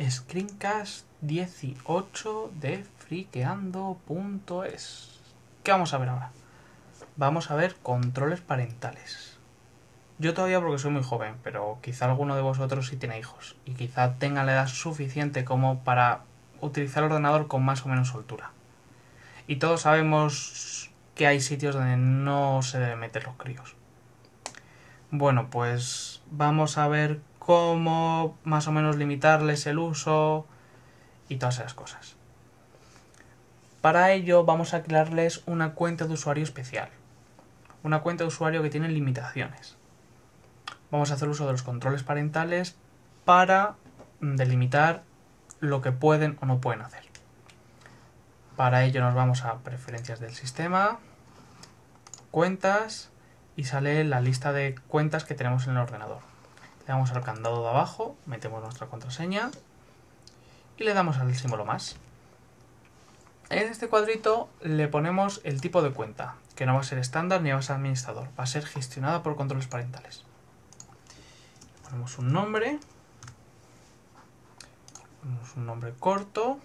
Screencast 18 de friqueando.es. ¿Qué vamos a ver ahora? Vamos a ver controles parentales. Yo todavía porque soy muy joven, pero quizá alguno de vosotros sí tiene hijos y quizá tenga la edad suficiente como para utilizar el ordenador con más o menos soltura. Y todos sabemos que hay sitios donde no se deben meter los críos. Bueno, pues vamos a ver cómo más o menos limitarles el uso y todas esas cosas. Para ello vamos a crearles una cuenta de usuario especial. Una cuenta de usuario que tiene limitaciones. Vamos a hacer uso de los controles parentales para delimitar lo que pueden o no pueden hacer. Para ello nos vamos a preferencias del sistema, cuentas y sale la lista de cuentas que tenemos en el ordenador. Le damos al candado de abajo, metemos nuestra contraseña y le damos al símbolo más. En este cuadrito le ponemos el tipo de cuenta, que no va a ser estándar ni va a ser administrador, va a ser gestionada por controles parentales. ponemos un nombre, ponemos un nombre corto.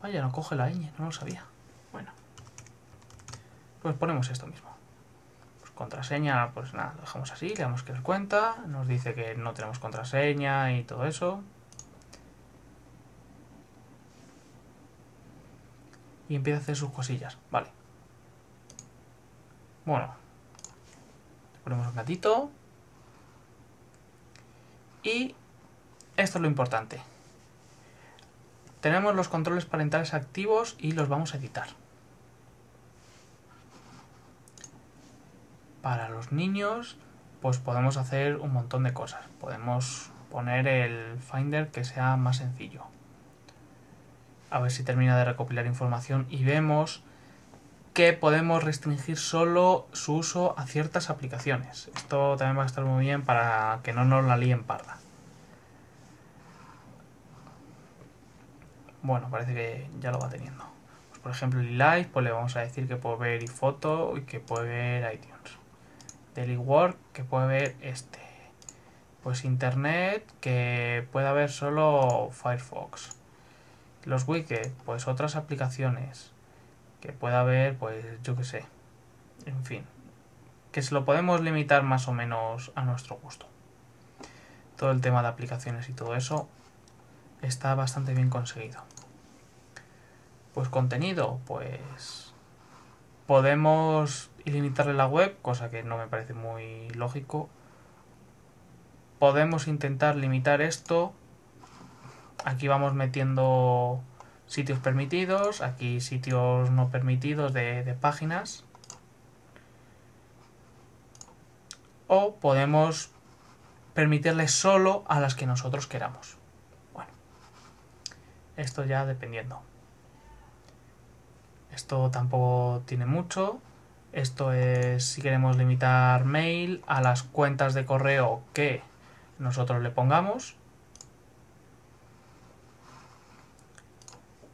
Vaya, no coge la ñ, no lo sabía. Bueno, pues ponemos esto mismo contraseña, pues nada, lo dejamos así, le damos que es cuenta, nos dice que no tenemos contraseña y todo eso. Y empieza a hacer sus cosillas, vale. Bueno, ponemos un gatito. Y esto es lo importante. Tenemos los controles parentales activos y los vamos a editar. Para los niños, pues podemos hacer un montón de cosas. Podemos poner el Finder que sea más sencillo. A ver si termina de recopilar información y vemos que podemos restringir solo su uso a ciertas aplicaciones. Esto también va a estar muy bien para que no nos la líen parda. Bueno, parece que ya lo va teniendo. Pues, por ejemplo, el Live, pues le vamos a decir que puede ver iFoto y que puede ver iTunes del Work que puede ver este. Pues Internet que puede haber solo Firefox. Los widgets, pues otras aplicaciones que pueda haber, pues yo que sé. En fin, que se lo podemos limitar más o menos a nuestro gusto. Todo el tema de aplicaciones y todo eso está bastante bien conseguido. Pues contenido, pues podemos y limitarle la web, cosa que no me parece muy lógico. Podemos intentar limitar esto. Aquí vamos metiendo sitios permitidos, aquí sitios no permitidos de, páginas. O podemos permitirle solo a las que nosotros queramos. Bueno, esto ya dependiendo. Esto tampoco tiene mucho. Esto es si queremos limitar mail a las cuentas de correo que nosotros le pongamos.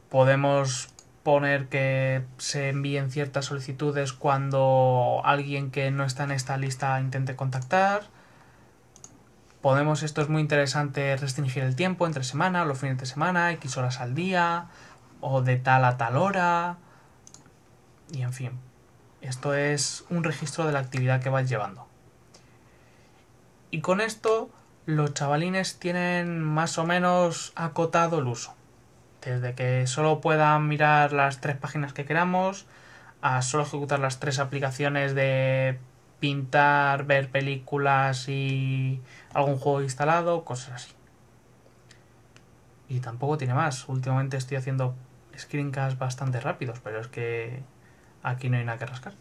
Podemos poner que se envíen ciertas solicitudes cuando alguien que no está en esta lista intente contactar. Podemos, esto es muy interesante, restringir el tiempo entre semana los fines de semana, X horas al día, o de tal a tal hora. Y en fin, esto es un registro de la actividad que vais llevando. Y con esto los chavalines tienen más o menos acotado el uso. Desde que solo puedan mirar las tres páginas que queramos, a solo ejecutar las tres aplicaciones de pintar, ver películas y algún juego instalado, cosas así. Y tampoco tiene más. Últimamente estoy haciendo screencasts bastante rápidos, pero es que aquí no hay nada que rascar.